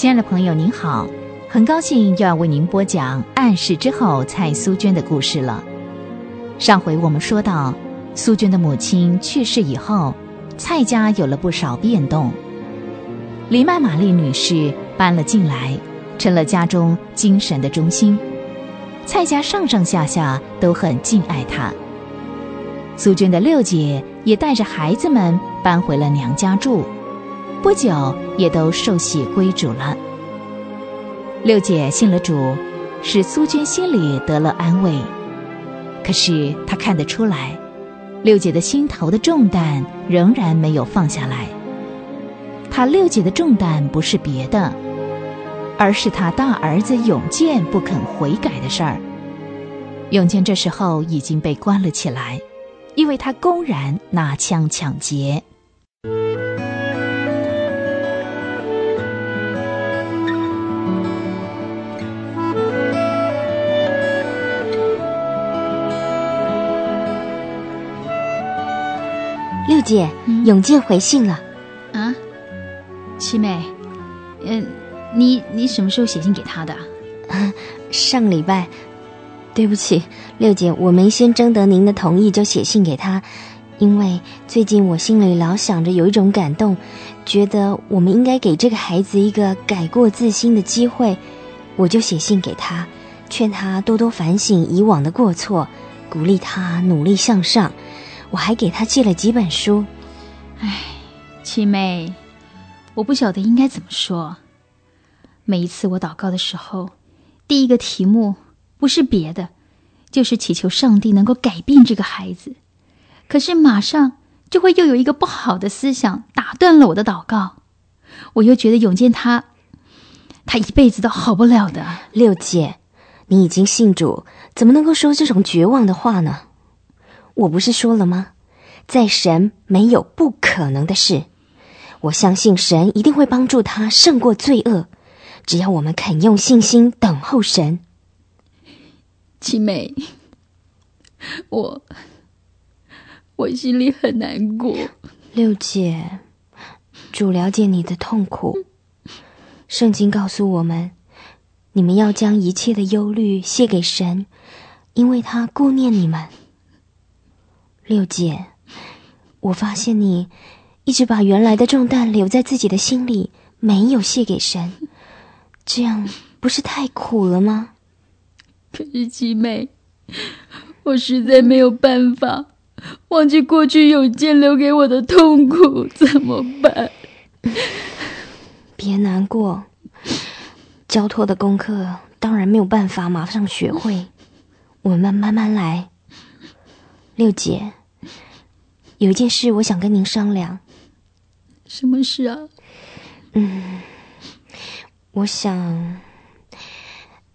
亲爱的朋友，您好，很高兴又要为您播讲《暗示之后》蔡苏娟的故事了。上回我们说到，苏娟的母亲去世以后，蔡家有了不少变动。李曼玛丽女士搬了进来，成了家中精神的中心。蔡家上上下下都很敬爱她。苏娟的六姐也带着孩子们搬回了娘家住。不久，也都受洗归主了。六姐信了主，使苏娟心里得了安慰。可是她看得出来，六姐的心头的重担仍然没有放下来。她六姐的重担不是别的，而是她大儿子永健不肯悔改的事儿。永健这时候已经被关了起来，因为他公然拿枪抢劫。六姐，永健回信了。啊，七妹，嗯，你你什么时候写信给他的？上礼拜。对不起，六姐，我没先征得您的同意就写信给他，因为最近我心里老想着有一种感动，觉得我们应该给这个孩子一个改过自新的机会，我就写信给他，劝他多多反省以往的过错，鼓励他努力向上。我还给他寄了几本书。唉，七妹，我不晓得应该怎么说。每一次我祷告的时候，第一个题目不是别的，就是祈求上帝能够改变这个孩子。可是马上就会又有一个不好的思想打断了我的祷告。我又觉得永健他，他一辈子都好不了的。六姐，你已经信主，怎么能够说这种绝望的话呢？我不是说了吗？在神没有不可能的事。我相信神一定会帮助他胜过罪恶，只要我们肯用信心等候神。七妹，我我心里很难过。六姐，主了解你的痛苦。圣经告诉我们，你们要将一切的忧虑卸给神，因为他顾念你们。六姐，我发现你一直把原来的重担留在自己的心里，没有卸给神，这样不是太苦了吗？可是七妹，我实在没有办法忘记过去永健留给我的痛苦，怎么办？别难过，交托的功课当然没有办法马上学会，我们慢慢来。六姐。有一件事，我想跟您商量。什么事啊？嗯，我想，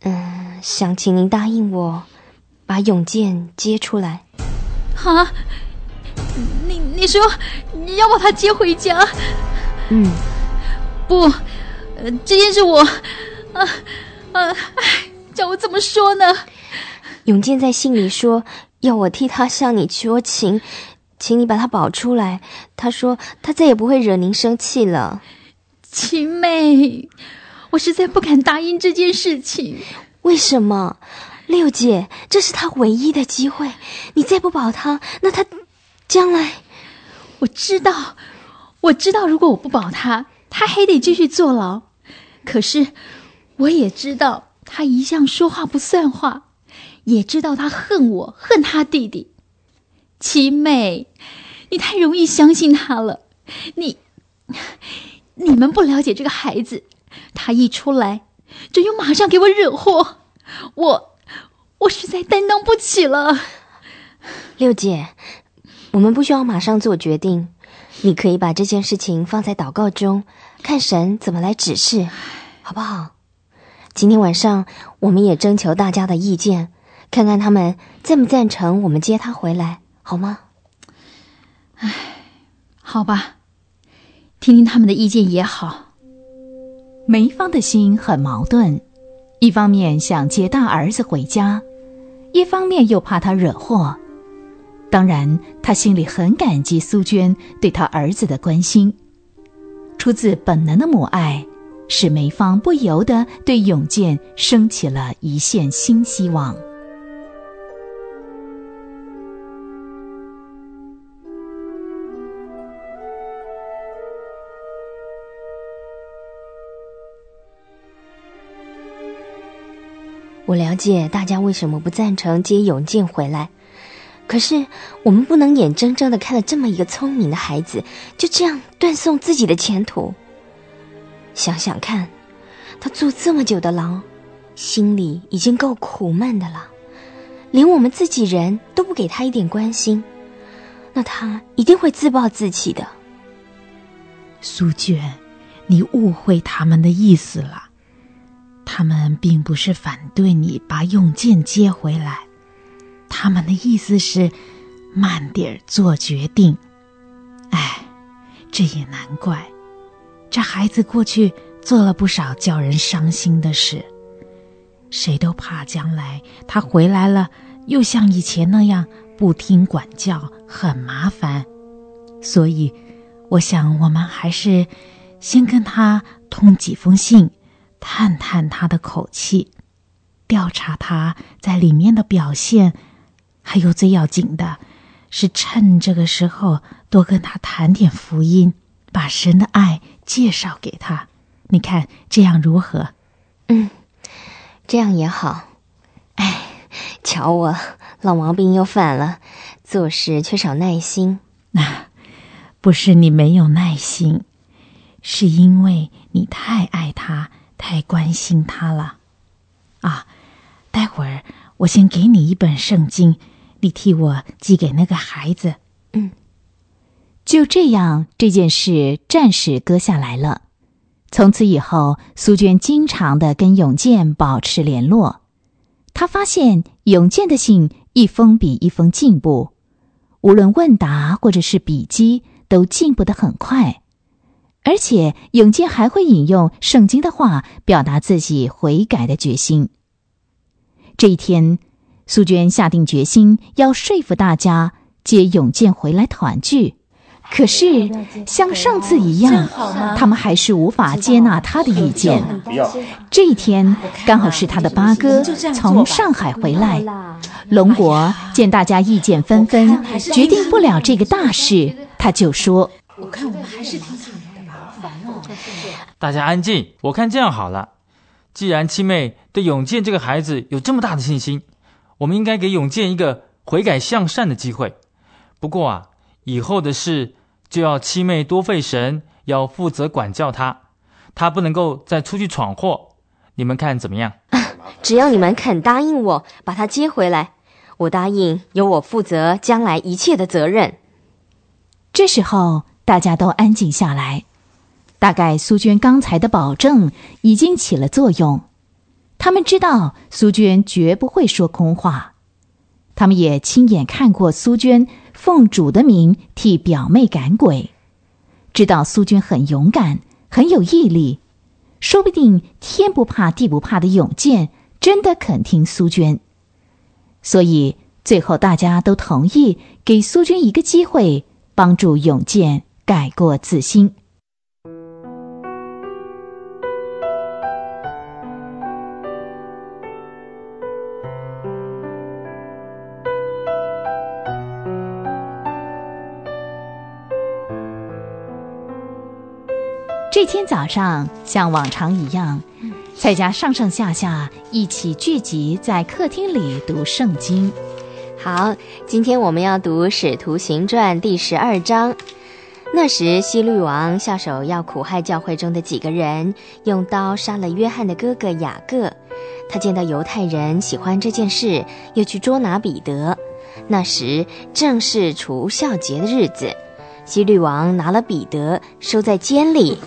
嗯，想请您答应我，把永健接出来。啊？你你说你要把他接回家？嗯，不，呃，这件事我，啊啊，哎，叫我怎么说呢？永健在信里说要我替他向你求情。请你把他保出来。他说他再也不会惹您生气了。七妹，我实在不敢答应这件事情。为什么？六姐，这是他唯一的机会。你再不保他，那他将来……我知道，我知道，如果我不保他，他还得继续坐牢。可是，我也知道他一向说话不算话，也知道他恨我，恨他弟弟。七妹，你太容易相信他了。你、你们不了解这个孩子，他一出来就又马上给我惹祸，我、我实在担当不起了。六姐，我们不需要马上做决定，你可以把这件事情放在祷告中，看神怎么来指示，好不好？今天晚上我们也征求大家的意见，看看他们赞不赞成我们接他回来。好吗？唉，好吧，听听他们的意见也好。梅芳的心很矛盾，一方面想接大儿子回家，一方面又怕他惹祸。当然，他心里很感激苏娟对他儿子的关心，出自本能的母爱，使梅芳不由得对永健升起了一线新希望。我了解大家为什么不赞成接永健回来，可是我们不能眼睁睁的看着这么一个聪明的孩子就这样断送自己的前途。想想看，他坐这么久的牢，心里已经够苦闷的了，连我们自己人都不给他一点关心，那他一定会自暴自弃的。苏娟，你误会他们的意思了。他们并不是反对你把永健接回来，他们的意思是慢点儿做决定。哎，这也难怪，这孩子过去做了不少叫人伤心的事，谁都怕将来他回来了又像以前那样不听管教，很麻烦。所以，我想我们还是先跟他通几封信。探探他的口气，调查他在里面的表现，还有最要紧的，是趁这个时候多跟他谈点福音，把神的爱介绍给他。你看这样如何？嗯，这样也好。哎，瞧我老毛病又犯了，做事缺少耐心。那不是你没有耐心，是因为你太爱他。太关心他了，啊！待会儿我先给你一本圣经，你替我寄给那个孩子。嗯，就这样，这件事暂时搁下来了。从此以后，苏娟经常的跟永健保持联络。她发现永健的信一封比一封进步，无论问答或者是笔记，都进步的很快。而且永健还会引用圣经的话，表达自己悔改的决心。这一天，苏娟下定决心要说服大家接永健回来团聚。可是，像上次一样，他们还是无法接纳他的意见。这一天刚好是他的八哥从上海回来，龙国见大家意见纷纷，决定不了这个大事，他就说：“我看我们还是挺。”大家安静，我看这样好了。既然七妹对永健这个孩子有这么大的信心，我们应该给永健一个悔改向善的机会。不过啊，以后的事就要七妹多费神，要负责管教他，他不能够再出去闯祸。你们看怎么样？只要你们肯答应我把他接回来，我答应由我负责将来一切的责任。这时候，大家都安静下来。大概苏娟刚才的保证已经起了作用，他们知道苏娟绝不会说空话，他们也亲眼看过苏娟奉主的名替表妹赶鬼，知道苏娟很勇敢，很有毅力，说不定天不怕地不怕的永健真的肯听苏娟，所以最后大家都同意给苏娟一个机会，帮助永健改过自新。这天早上，像往常一样，蔡家上上下下一起聚集在客厅里读圣经。好，今天我们要读《使徒行传》第十二章。那时，希律王下手要苦害教会中的几个人，用刀杀了约翰的哥哥雅各。他见到犹太人喜欢这件事，又去捉拿彼得。那时正是除孝节的日子，希律王拿了彼得收在监里。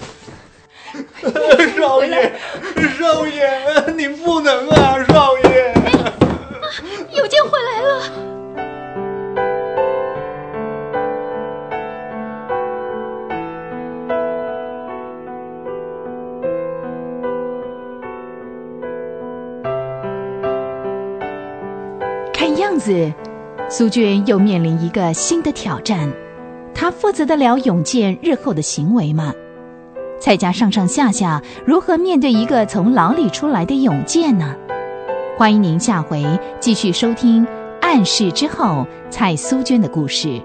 少爷，少爷，你不能啊，少爷！有健回来了。看样子，苏俊又面临一个新的挑战。他负责得了永健日后的行为吗？蔡家上上下下如何面对一个从牢里出来的永健呢？欢迎您下回继续收听《暗示之后》蔡苏娟的故事。